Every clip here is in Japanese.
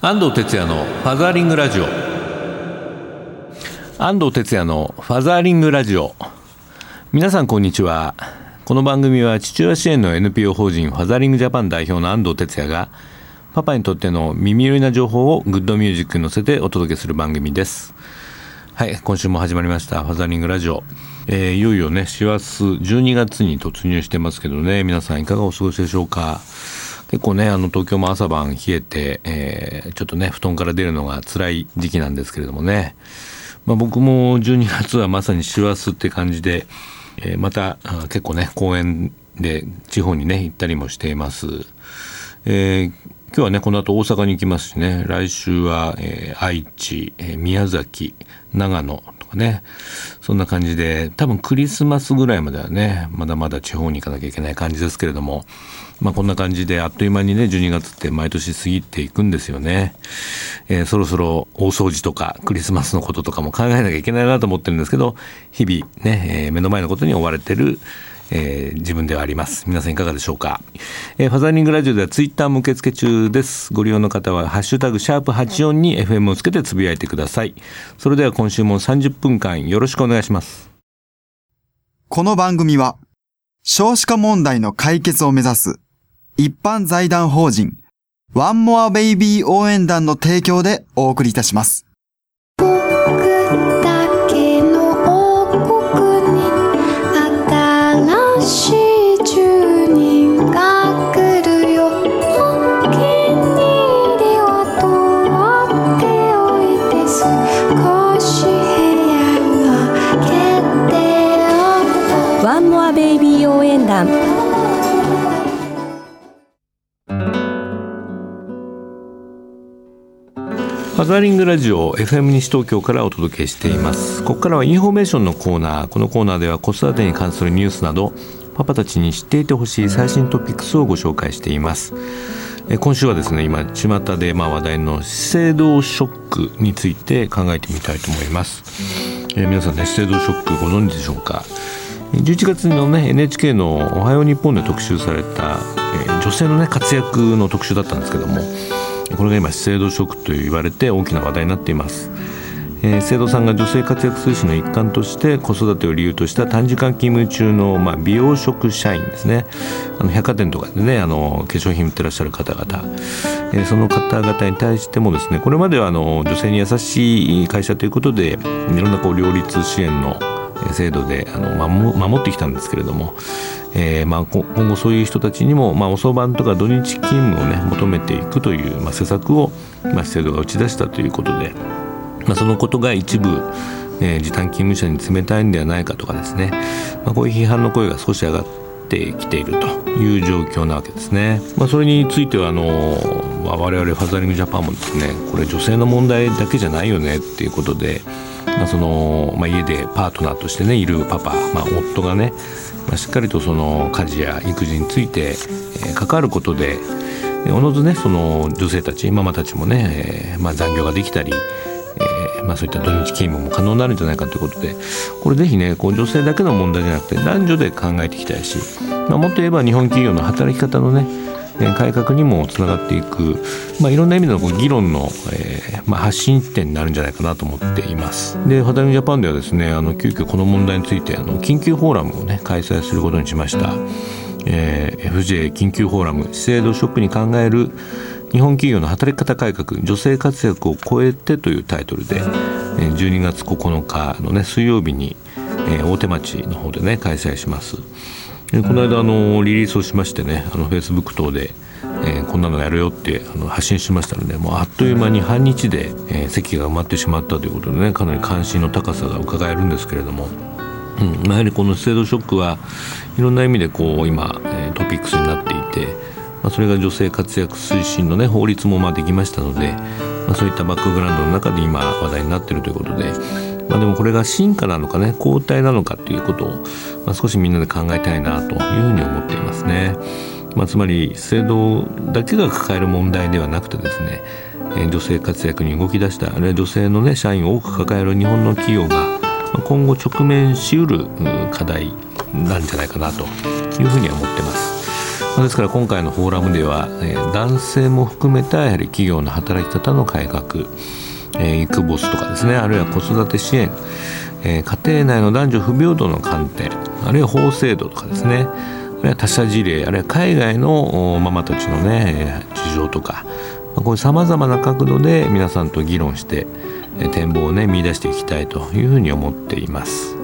安藤哲也のファザーリングラジオ。安藤哲也のファザーリングラジオ。皆さんこんにちは。この番組は父親支援の NPO 法人ファザーリングジャパン代表の安藤哲也がパパにとっての耳寄りな情報をグッドミュージックに乗せてお届けする番組です。はい今週も始まりました。ファザーリングラジオ。えー、いよいよね師走12月に突入してますけどね。皆さんいかがお過ごしでしょうか？結構ね、あの東京も朝晩冷えて、えー、ちょっとね、布団から出るのが辛い時期なんですけれどもね。まあ僕も12月はまさに師走って感じで、えー、また結構ね、公園で地方にね、行ったりもしています。えー、今日はね、この後大阪に行きますしね、来週は、えー、愛知、えー、宮崎、長野とかね、そんな感じで、多分クリスマスぐらいまではね、まだまだ地方に行かなきゃいけない感じですけれども、まあ、こんな感じであっという間にね12月って毎年過ぎていくんですよね、えー、そろそろ大掃除とかクリスマスのこととかも考えなきゃいけないなと思ってるんですけど日々ね、えー、目の前のことに追われてるえー、自分ではあります。皆さんいかがでしょうか。えー、ファザーリングラジオではツイッターも受付中です。ご利用の方は、ハッシュタグ、シャープ84に FM をつけてつぶやいてください。それでは今週も30分間よろしくお願いします。この番組は、少子化問題の解決を目指す一般財団法人ワンモアベイビー応援団の提供でお送りいたします。ワンモアベイビー応援団ファザーリングラジオ FM 西東京からお届けしています。ここからはインフォメーションのコーナー。このコーナーでは子育てに関するニュースなどパパたちに知っていてほしい最新トピックスをご紹介しています。今週はですね今巷でまあ話題の資生堂ショックについて考えてみたいと思います。え皆さんね資生堂ショックご存知でしょうか？11月のね NHK の「おはよう日本で特集された、え女性のね活躍の特集だったんですけどもこれが今資生堂食と言われて大きな話題になっています。えー、生徒さんが女性活躍推進の一環として子育てを理由とした短時間勤務中の、まあ、美容職社員ですねあの百貨店とかでねあの化粧品売ってらっしゃる方々、えー、その方々に対してもですねこれまではあの女性に優しい会社ということでいろんなこう両立支援の制度であの守ってきたんですけれども、えー、まあ、今後そういう人たちにも、まあ、遅番とか土日勤務をね求めていくという、まあ、施策を、まあ、制度が打ち出したということで、まあ、そのことが一部、えー、時短勤務者に冷たいんではないかとかですね、まあ、こういう批判の声が少し上がっててきているという状況なわけですね。まあ、それについてはあの、まあ、我々ファザリングジャパンもですねこれ女性の問題だけじゃないよねっていうことで、まあそのまあ、家でパートナーとしてねいるパパ、まあ、夫がねまあ、しっかりとその家事や育児について、えー、関わることでおのずねその女性たちママたちもね、えーまあ、残業ができたり、まあ、そういった土日勤務も可能になるんじゃないかということでこれぜひねこう女性だけの問題じゃなくて男女で考えていきたいし、まあ、もっと言えば日本企業の働き方のね改革にもつながっていく、まあ、いろんな意味での議論の、えーまあ、発信点になるんじゃないかなと思っています。で、ファタミジャパンではですね、あの急遽この問題についてあの緊急フォーラムをね開催することにしました。えー、FJ 緊急フォーラム資生堂ショックに考える日本企業の働き方改革女性活躍を超えてというタイトルで12月9日のね水曜日に大手町の方でね開催します。この間あのリリースをしましてねあのフェイスブック等で、えー、こんなのやるよってあの発信しましたのでもうあっという間に半日で、えー、席が埋まってしまったということでねかなり関心の高さが伺えるんですけれども。うんやはりこの制度ショックはいろんな意味でこう今、トピックスになっていて、まあ、それが女性活躍推進の、ね、法律もまあできましたので、まあ、そういったバックグラウンドの中で今話題になっているということで、まあ、でもこれが進化なのかね後退なのかということを、まあ、少しみんなで考えたいなというふうに思っていますね。まあ、つまり制度だけが抱える問題ではなくてですね女性活躍に動き出したあるいは女性の、ね、社員を多く抱える日本の企業が今後直面しうる課題なんじゃないかなというふうには思ってます。ですから今回のフォーラムでは、えー、男性も含めたやはり企業の働き方の改革、えー、育ボスとかですねあるいは子育て支援、えー、家庭内の男女不平等の観点あるいは法制度とかですねあるいは他社事例あるいは海外のママたちのね事情とか、まあ、こういうさまざまな角度で皆さんと議論して展望をね見出していきたいというふうに思っています。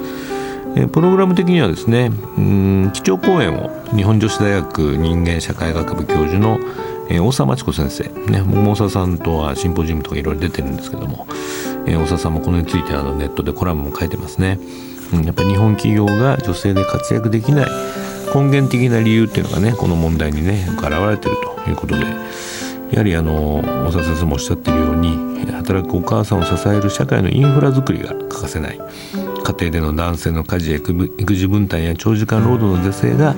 えプログラム的にはですねうん基調講演を日本女子大学人間社会学部教授の大沢真知子先生、ね、大沢さんとはシンポジウムとかいろいろ出てるんですけども、え大沢さんもこのについてあのネットでコラムも書いてますね、うん、やっぱり日本企業が女性で活躍できない根源的な理由っていうのがねこの問題にね現れてるということでやはりあの大沢先生もおっしゃっているように働くお母さんを支える社会のインフラづくりが欠かせない。家庭での男性の家事や育児分担や長時間労働の是正が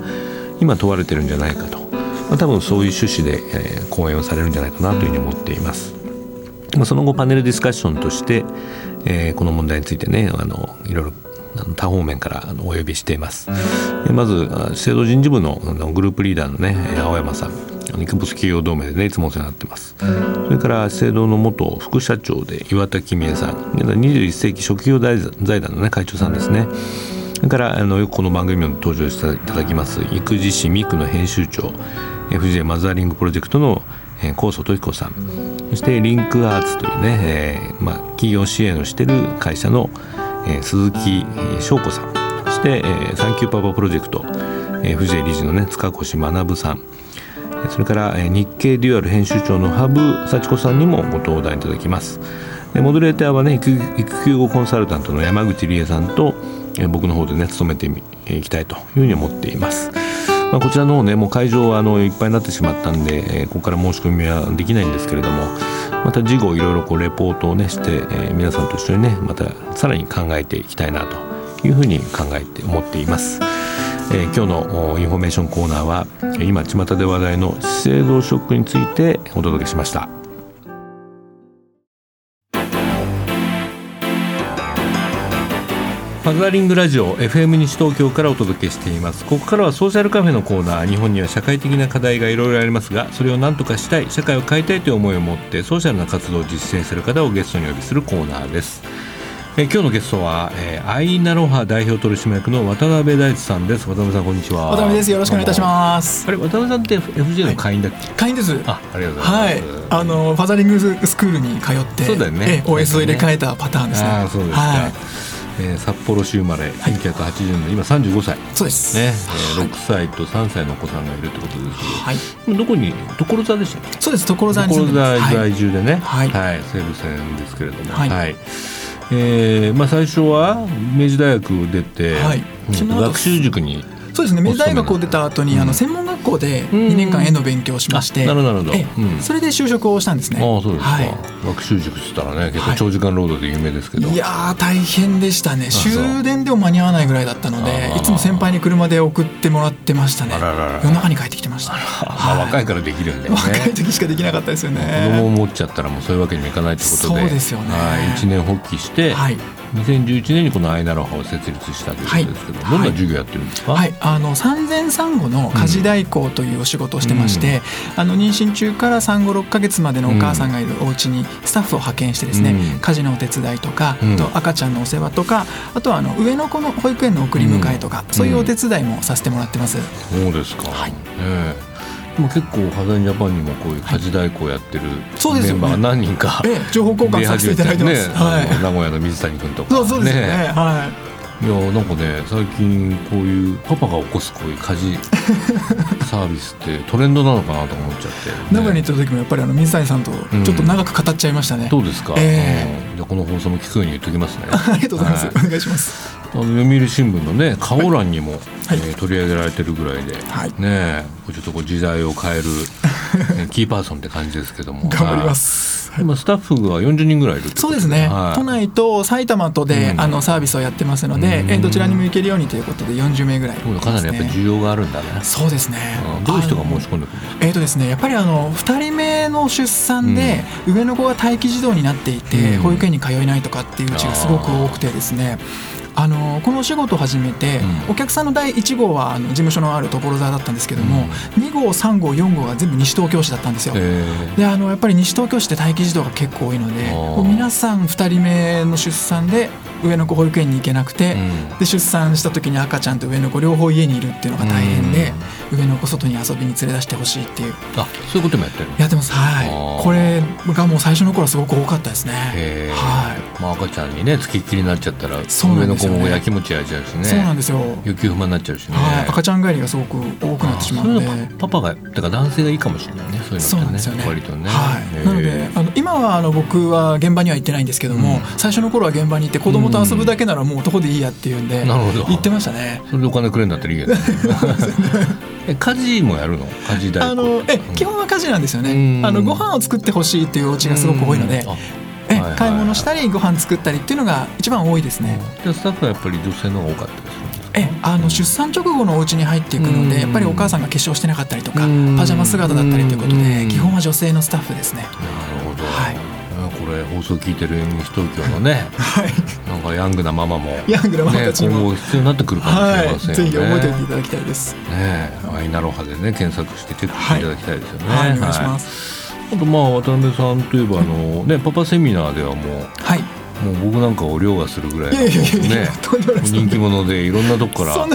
今問われてるんじゃないかと、まあ、多分そういう趣旨で、えー、講演をされるんじゃないかなというふうに思っています。まあ、その後パネルディスカッションとして、えー、この問題についてねあのいろいろ多方面からお呼びしています。まず制度人事部のグループリーダーのね青山さん。ニクボス企業同盟でねいつもお世話になってます。それから資生堂の元副社長で岩田公恵さん。21世紀初期業財団のね会長さんですね。それからあのよくこの番組にも登場していただきます育児誌ミクの編集長 FJ マザーリングプロジェクトの高祖常子さん。そしてリンクアーツというね、えーまあ、企業支援をしている会社の、えー、鈴木翔子さん。そして、えー、さんきゅうパパプロジェクト、えー、FJ 理事のね塚越学さん。それから日経デュアル編集長の羽生祥子さんにもご登壇いただきますモデレーターはね育休後コンサルタントの山口理栄さんと僕の方でね務めていきたいというふうに思っています、まあ、こちらの方ねもう会場はあのいっぱいになってしまったんでここから申し込みはできないんですけれどもまた事後いろいろこうレポートをねして、えー、皆さんと一緒にねまたさらに考えていきたいなというふうに考えて思っています。えー、今日のインフォメーションコーナーは今巷で話題の資生堂ショックについてお届けしました。ファザーリングラジオ FM 西東京からお届けしています。ここからはソーシャルカフェのコーナー。日本には社会的な課題がいろいろありますがそれを何とかしたい社会を変えたいという思いを持ってソーシャルな活動を実践する方をゲストにお呼びするコーナーです。え今日のゲストは、えー、アイナロハ代表取締役の渡辺大地さんです。渡辺さんこんにちは。渡辺です。よろしくお願いいたします。あれ渡辺さんって FJ の会員だっけ、はい、会員です。あありがとうございます、はい、あのファザリングスクールに通ってそうだよね、え OS を入れ替えたパターンですね。あそうですか、はい。えー、札幌市生まれ1980年、はい、今35歳。そうです。ね、えー、6歳と3歳のお子さんがいるってことですけど、はい、どこに所沢でしたっけ？そうです。所沢に所沢在住でね。はい、はい、西武線ですけれども。はい、はいえーまあ、最初は明治大学出て、はい、学習塾にそうですね。明治大学を出た後に、うん、あの専門学校で2年間絵の勉強をしまして、なるほど、うん、それで就職をしたんですね。ああそうですか、はい、学習塾っつったらね結構長時間労働で有名ですけど、はい、いや大変でしたね。終電でも間に合わないぐらいだったのでいつも先輩に車で送ってもらってましたね。夜中に帰ってきてました、まあ、若いからできるんだよね。若い時しかできなかったですよね。子供を持っちゃったらもうそういうわけにもいかないってことで。そうですよね、はい、一年発起して、はい2011年にこのアイナロハを設立したということですけど、はい、どんな授業やってるんですか、はい、あの産前産後の家事代行というお仕事をしてまして、うん、あの妊娠中から産後6か月までのお母さんがいるお家にスタッフを派遣してですね、うん、家事のお手伝いとか、うん、と赤ちゃんのお世話とかあとはあの上の子の保育園の送り迎えとか、そういうお手伝いもさせてもらってます。そうですか、はい。えーも結構ハザンジャパンにもこういう家事代行やってるメンバーが何人か、ええ、情報交換させていただいてます、ねはい、名古屋の水谷君とか、そうそうですねね、はいいやなんかね最近こういうパパが起こすこういう家事 サービスってトレンドなのかなと思っちゃって、ね、名古屋に行った時もやっぱりあの水谷さんとちょっと長く語っちゃいましたね、どうですか、えー、じゃこの放送も聞くように言っときますね。ありがとうございます、はい、お願いします。あの読売新聞のね顔欄にも、はい、えー、取り上げられてるぐらいで、はい、ねちょっとこう時代を変える キーパーソンって感じですけども。頑張ります今スタッフが40人ぐらいいるそうですね、はい、都内と埼玉とで、うん、あのサービスをやってますので、えどちらにも行けるようにということで40名ぐらい、ね、かなりやっぱり需要があるんだね。そうですね、うん、どういう人が申し込んでくるんですか？えーとですね、やっぱりあの2人目の出産で、上の子が待機児童になっていて、保育園に通えないとかっていううちがすごく多くてですねあのこのお仕事を始めて、うん。お客さんの第1号はあの事務所のある所沢だったんですけども、2号3号4号が全部西東京市だったんですよ。えであのやっぱり西東京市って待機児童が結構多いので皆さん2人目の出産で上の子保育園に行けなくて、うん。で出産した時に赤ちゃんと上の子両方家にいるっていうのが大変で、上の子外に遊びに連れ出してほしいっていう。あそういうこともやってるやってますはい。これがもう最初の頃はすごく多かったですね。はい。まあ、赤ちゃんにねつきっきりになっちゃったら上の子もやきもち焼いちゃうしね。そうなんですよ、雪不満になっちゃうしね、はい、赤ちゃん帰りがすごく多くなってしまうので。あそういうのパパがだから男性がいいかもしれないね。そういうのねそうなんですよね。割とね、はい。なのであの今はあの僕は現場には行ってないんですけども、うん。最初の頃は現場に行って子供と遊ぶだけならもう男でいいやっていうんで、言ってましたね。それでお金くれるんだったらいいよね え家事もやるの？家事代あのえ基本は家事なんですようね。ん。あのご飯を作ってほしいっていうお家がすごく多いのでえはいはいはい。買い物したりご飯作ったりっていうのが一番多いですね。じゃあスタッフはやっぱり女性の方が多かったですか？えあの出産直後のお家に入っていくのうん。でやっぱりお母さんが化粧してなかったりとかうん。パジャマ姿だったりということうん。で基本は女性のスタッフですね。なるほど、はい。あこれ放送聞いてる西東京のねはい。なんかヤングなママもヤングなママたちにもね、今後必要になってくるかもしれはい。ませんよね、ぜひ覚えておいていただきたいです。ねえアイナロハでね検索してチェックしていただきたいですよね。はい、お願いします。あとまあ渡辺さんといえばあのねパパセミナーではもはい。うもう僕なんかを凌駕するぐらいね人気者でいろんなとこから。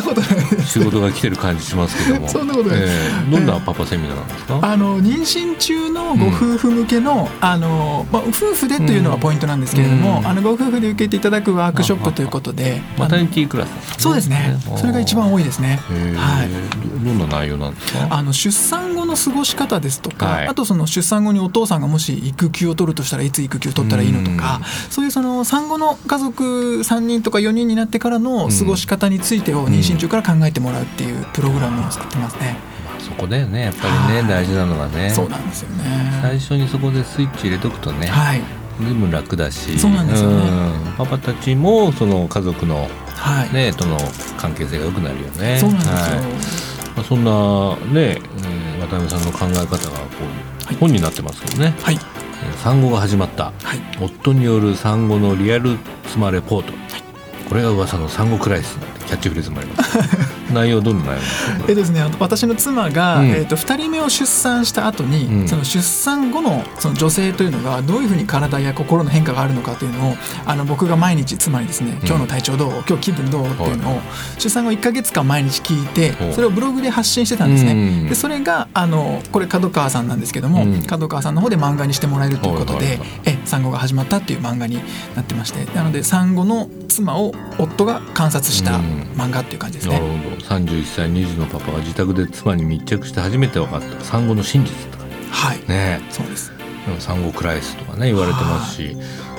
仕事が来てる感じしますけども。そんなことないええどんなパパセミナーなんですか、あの妊娠中のご夫婦向けの、あのまあ、夫婦でというのがポイントなんですけれども、うん。あのご夫婦で受けていただくワークショップということで、マタニティクラスそうですね。それが一番多いですね。はい。どどんな内容なんですか？あの出産後の過ごし方ですとか、はい。あとその出産後にお父さんがもし育休を取るとしたらいつ育休を取ったらいいのとか、そういうその産後の家族3人とか4人になってからの過ごし方についてを妊娠中から考えてもらうっていうプログラムを作ってますね。そこだよねやっぱりね大事なのがね。そうなんですよね。最初にそこでスイッチ入れとくとね、はい。随分楽だし。そうなんですよね。うん。パパたちもその家族のはい、ねとの関係性が良くなるよね。そうなんですよ。はい。まあ、そんなね、えー渡辺さんの考え方がこう、はい。本になってますけどね。はい。えー産後が始まった。はい。夫による産後のリアル妻レポート、これが噂の産後クライシスなんてキャッチフレーズもあります。内容どんな内容でですね、私の妻が、うん。えっと2人目を出産した後に、うん。その出産後のその女性というのがどういうふうに体や心の変化があるのかというのをあの僕が毎日妻にですね「今日の体調どう？今日気分どう?」っていうのを出産後1か月間毎日聞いてそれをブログで発信してたんですね。うん。でそれがあのこれ角川さんなんですけども、うん。角川さんの方で漫画にしてもらえるということで、はいはいはい。え産後が始まったっていう漫画になってまして。なので産後の妻を夫が観察したうん漫画っていう感じですね。なるほど。31歳2児のパパが自宅で妻に密着して初めて分かった。産後の真実だはい、ね。そうです。産後クライシスとかね言われてますし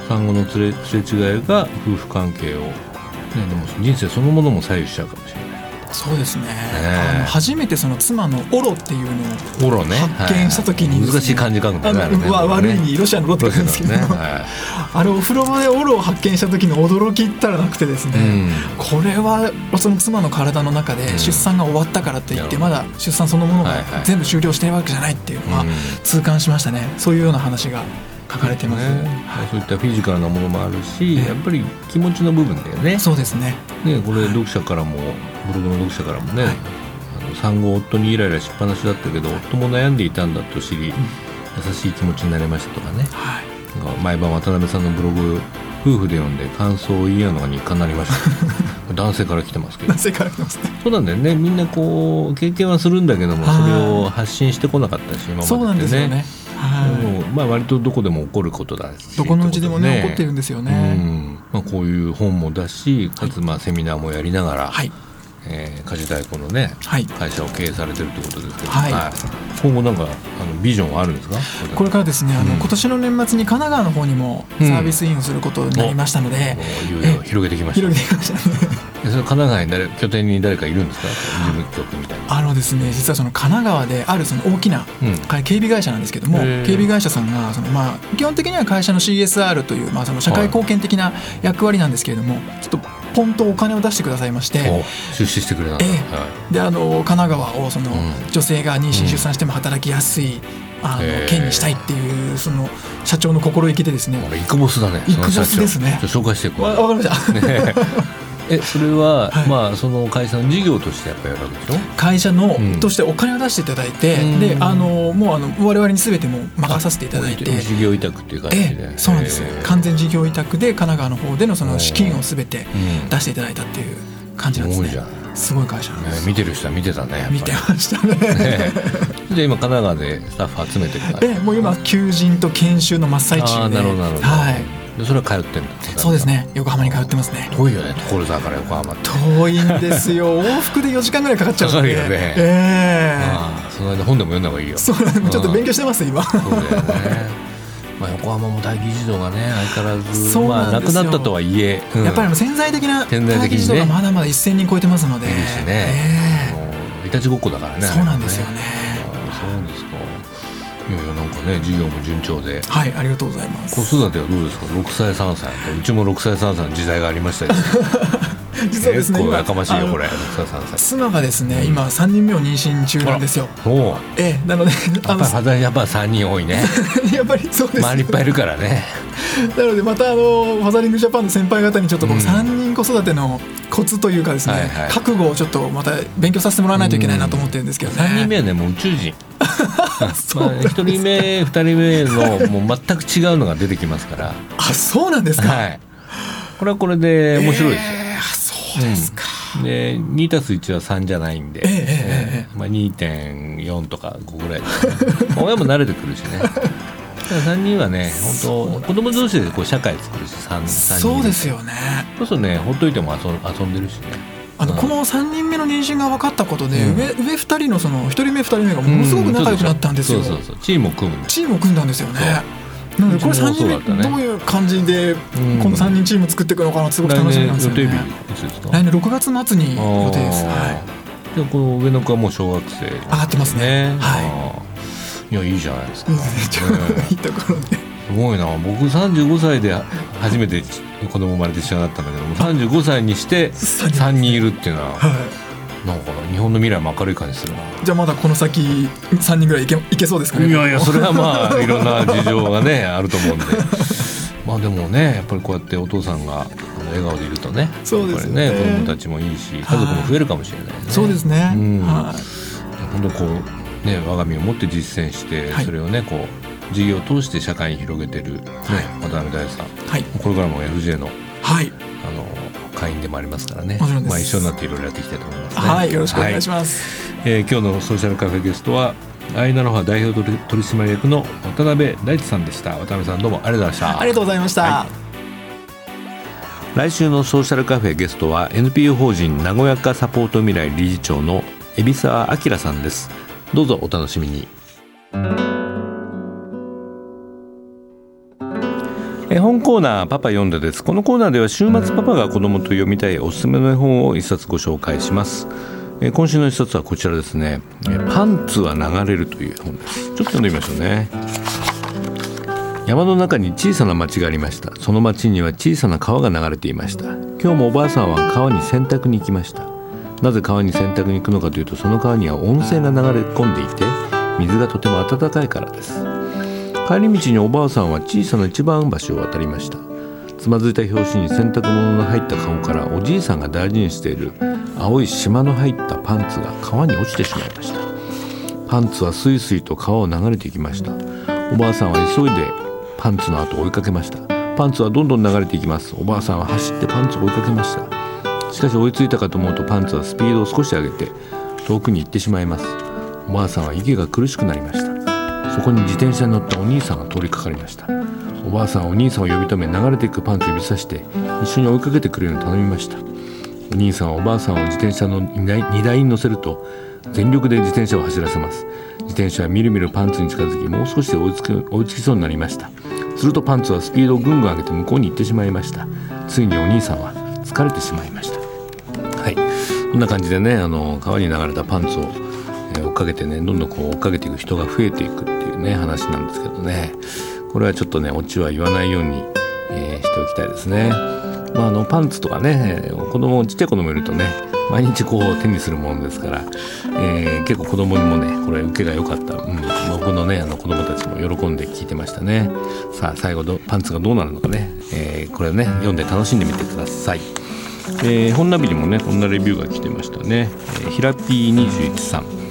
産後のすれすれ違いが夫婦関係を、ね、でも人生そのものも左右しちゃうかもしれないそうですね。え。あの初めてその妻のオロっていうのをオロね。発見した時に難しい漢字書くね。悪いにロシアのロってロシア書くんですけど、あれお風呂場でオロを発見した時の驚きったらなくてですね、これはその妻の体の中でうん。出産が終わったからといってまだ出産そのものがはいはい。全部終了してるわけじゃないっていうのはうん痛感しましたね。そういうような話が書かれてます、ね。そういったフィジカルなものもあるし、ええ。やっぱり気持ちの部分だよね。そうですね。ねこれ読者からもブログの読者からもね、はい。あの産後夫にイライラしっぱなしだったけど夫も悩んでいたんだと知り、優しい気持ちになれましたとかね。はい。毎晩渡辺さんのブログ夫婦で読んで感想を言い合うのが日課になりました。男性から来てますけど。男性から来てますね。そうなんだよね。みんなこう経験はするんだけどもはい。それを発信してこなかったし今までってね。そうなんですよね。はい。まあ割とどこでも起こることだしどこのうちでもねってこと起こってるんですようね、ん。まあ、こういう本も出しかつまあセミナーもやりながら、はいえー家事代行のねはい。会社を経営されてるってことですけど、はい。今後なんかあのビジョンはあるんですか？これからですねあの、うん。今年の年末に神奈川の方にもサービスインをすることになりましたので、もういよいよ広げてきました広げてきましたね。で その神奈川に誰拠点に誰かいるんですか？事務局みたいな。あのですね実はその神奈川であるその大きなうん。警備会社なんですけども警備会社さんがそのまあ基本的には会社の CSR というまあその社会貢献的な役割なんですけれどもちょっとポンとお金を出してくださいましてお出資してくれたんだ、ええ。はであの神奈川をそのうん。女性が妊娠出産しても働きやすいあの県にしたいっていうその社長の心意気でですね。イクボスだねイクボスですね。紹介してこわわかりました。ねえそれは、はい。まあその会社の事業としてやっぱやるわけでしょ？会社の、うん。としてお金を出していただいて、うん。であのもうあの我々に全てもう任させていただいて。事業委託っていう感じで、ええ、そうなんです。ええ。完全事業委託で神奈川の方でのその資金を全てうん。出していただいたっていう感じなんですね。すごいじゃん、ね、す。ごい会社なんです。見てる人は見てたね見てましたね。ねじゃあ今神奈川でスタッフ集めてるかもう今求人と研修の真っ最中で。ああなるほどなるほど、はいでそれは通ってんだそうですね。横浜に通ってますね。遠いよね所沢から横浜遠いんですよ。往復で4時間ぐらいかかっちゃうんで。かかるよね。ええ。ああその間本でも読んだ方がいいよ。そうちょっと勉強してます今。そうだよね。まあ横浜も大議事堂がね相変わらずそうまあなくなったとはいえ、うん。やっぱり潜在的な潜在的にね。待機児童がまだまだ1000人超えてますので。いるしね。えもういたちごっこだからねえそうなんですよねいやいやなんかね授業も順調で。はいありがとうございます。子育てはどうですか？6歳3歳。うちも6歳3歳の時代がありましたけど 実はですね今結構やかましいよこれ。6歳3歳。妻がですね今3人目を妊娠中なんですよ。おう。ええなのであやっぱのりやっぱ3人多いね。やっぱりそうです。周りいっぱいいるからね。なのでまたあのファザリングジャパンの先輩方にちょっとこうん。う3人子育てのコツというかですね、はいはい。覚悟をちょっとまた勉強させてもらわないといけないなと思ってるんですけどね。3人目はねもう宇宙人まあ、1人目2人目のもう全く違うのが出てきますから。あそうなんですか。はい。これはこれで面白いですよ、えーあそうですか。で2たす1は3じゃないんで、えええええまあ、2.4とか5ぐらいね。親も慣れてくるしね。だから3人はね本当子供同士でこう社会作るし 3, 3人そうですよね。そうするとねほっといても遊ん遊んでるしね。うんあのこの3人目の妊娠が分かったことで、うん。上上2人のその1人目2人目がものすごく仲良くなったんですよ。チームを組む。チームを組んだんですよね。なのでこれう。ちも3人目どういう感じでん。この3人チーム作っていくのかなすごく楽しみなんですよね。来年6月末に予定です。はい。いでこの上の子はもう小学生。上がってますね。ね。はい。いやいいじゃないですか。いいところで。すごいな僕35歳で初めて子供生まれて一緒になったんだけども35歳にして3人いるっていうのははなんか日本の未来も明るい感じするな。い。じゃあまだこの先3人ぐらいいけいけそうですかね？いやいやそれはまあ いろんな事情がねあると思うんでまあでもねやっぱりこうやってお父さんが笑顔でいるとねそうですよねね子供たちもいいし家族も増えるかもしれないね。そうですね。うんはい。本当こうね我が身をもって実践して、はいそれをねこう事業を通して社会に広げてる、ねはい渡辺大さんはい。これからも FJ のはい。あの会員でもありますからねもちろんですまあ、一緒になっていろいろやっていきたいと思いますね。はい。よろしくお願いしす、ます。えー今日のソーシャルカフェゲストはアイナロハ代表取取締役の渡辺大地さんでした渡辺さんどうもありがとうございましたありがとうございました。は来週のソーシャルカフェゲストは NPO 法人名古屋化サポート未来理事長の海老沢明さんですどうぞお楽しみに絵本コーナーパパ読んでです。このコーナーでは週末パパが子供と読みたいおすすめの絵本を一冊ご紹介します。え今週の一冊はこちらですね。えパンツは流れるという本です。ちょっと読んでみましょうね。山の中に小さな町がありました。その町には小さな川が流れていました。今日もおばあさんは川に洗濯に行きました。なぜ川に洗濯に行くのかというとその川には温泉が流れ込んでいて水がとても温かいからです。帰り道におばあさんは小さな一番橋を渡りました。つまずいた拍子に洗濯物の入った顔からおじいさんが大事にしている青い島の入ったパンツが川に落ちてしまいました。パンツはスイスイと川を流れていきました。おばあさんは急いでパンツの後を追いかけました。パンツはどんどん流れていきます。おばあさんは走ってパンツを追いかけました。しかし追いついたかと思うとパンツはスピードを少し上げて遠くに行ってしまいます。おばあさんは息が苦しくなりました。そこに自転車に乗ったお兄さんが通りかかりました。おばあさんはお兄さんを呼び止め流れていくパンツを指さして一緒に追いかけてくるように頼みました。お兄さんはおばあさんを自転車の荷台に乗せると全力で自転車を走らせます。自転車はみるみるパンツに近づきもう少しで追いつく追いつきそうになりました。するとパンツはスピードをぐんぐん上げて向こうに行ってしまいました。ついにお兄さんは疲れてしまいました。はい。こんな感じでねあの川に流れたパンツを、追っかけてねどんどんこう追っかけていく人が増えていくっていうね話なんですけどね。これはちょっとねオチは言わないように、えーしておきたいですね。まあ、あのパンツとかね子供ちっちゃい子供いるとね毎日こう手にするものですから、えー結構子供にもねこれ受けが良かった、うん、僕のねあの子供たちも喜んで聞いてましたね。さあ最後どパンツがどうなるのかね、えーこれね読んで楽しんでみてください。えー、本ナビにもねこんなレビューが来てましたね、えー、ヒラピー21さん。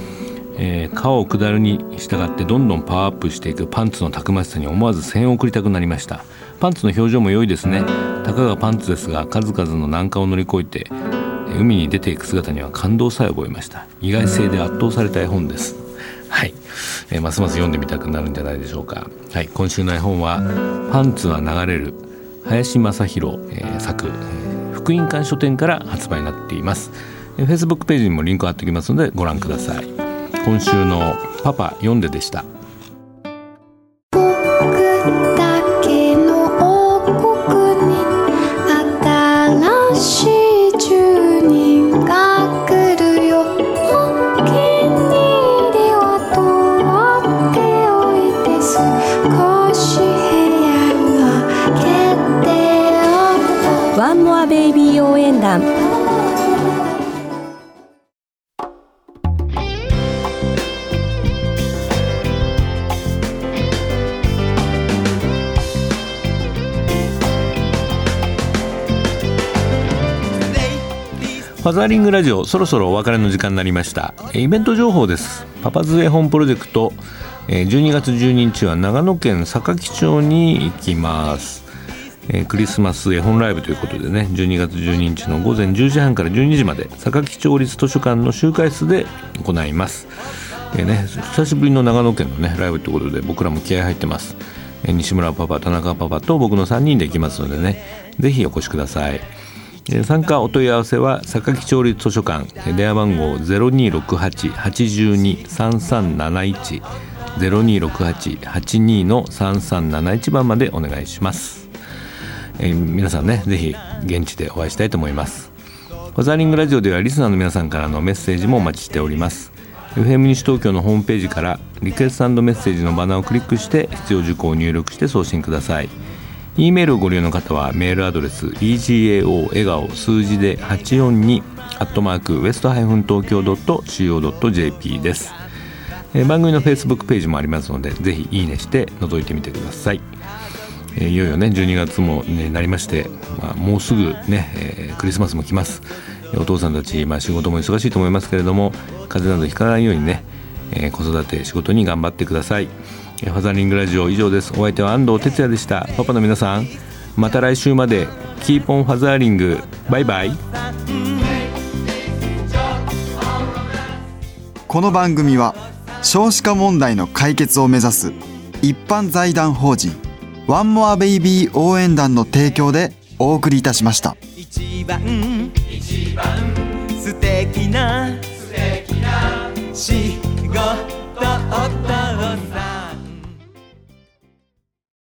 えー、川を下るに従ってどんどんパワーアップしていくパンツのたくましさに思わず声援を送りたくなりました。パンツの表情も良いですね。たかがパンツですが数々の難関を乗り越えて海に出ていく姿には感動さえ覚えました。意外性で圧倒された絵本です。はい、えー、ますます読んでみたくなるんじゃないでしょうか。はい。今週の絵本はパンツは流れる林正弘、えー、作、えー、福音館書店から発売になっています、えー、Facebook ページにもリンク貼っておきますのでご覧ください。今週のパパ読んででした。ファザーリングラジオそろそろお別れの時間になりました。イベント情報です。パパズ絵本プロジェクト12月12日は長野県坂城町に行きます。クリスマス絵本ライブということでね12月12日の午前10時半から12時まで坂城町立図書館の集会室で行います。えね、久しぶりの長野県のねライブということで僕らも気合入ってます。西村パパ田中パパと僕の3人で行きますのでねぜひお越しください。参加お問い合わせは坂木町立図書館電話番号0268-82-3371 0268-82の3371番までお願いします、えー、皆さんねぜひ現地でお会いしたいと思います。ファザーリングラジオではリスナーの皆さんからのメッセージもお待ちしております。FM 西東京のホームページからリクエストメッセージのバナーをクリックして必要事項を入力して送信ください。E メールをご利用の方はメールアドレス egao 笑顔数字で842アットマークウエストハイフン東京 .co.jp です、え、番組の Facebook ページもありますのでぜひいいねして覗いてみてください、え、いよいよね12月も、ね、なりまして、まあ、もうすぐね、えー、クリスマスも来ます。お父さんたち、まあ、仕事も忙しいと思いますけれども風邪などひかないようにね、えー、子育て仕事に頑張ってください。ファザリングラジオ以上です。お相手は安藤哲也でした。パパの皆さんまた来週まで。キーポンファザーリングバイバイこの番組は少子化問題の解決を目指す一般財団法人ワンモアベイビー応援団の提供でお送りいたしました。一番一番素敵な素敵な仕事を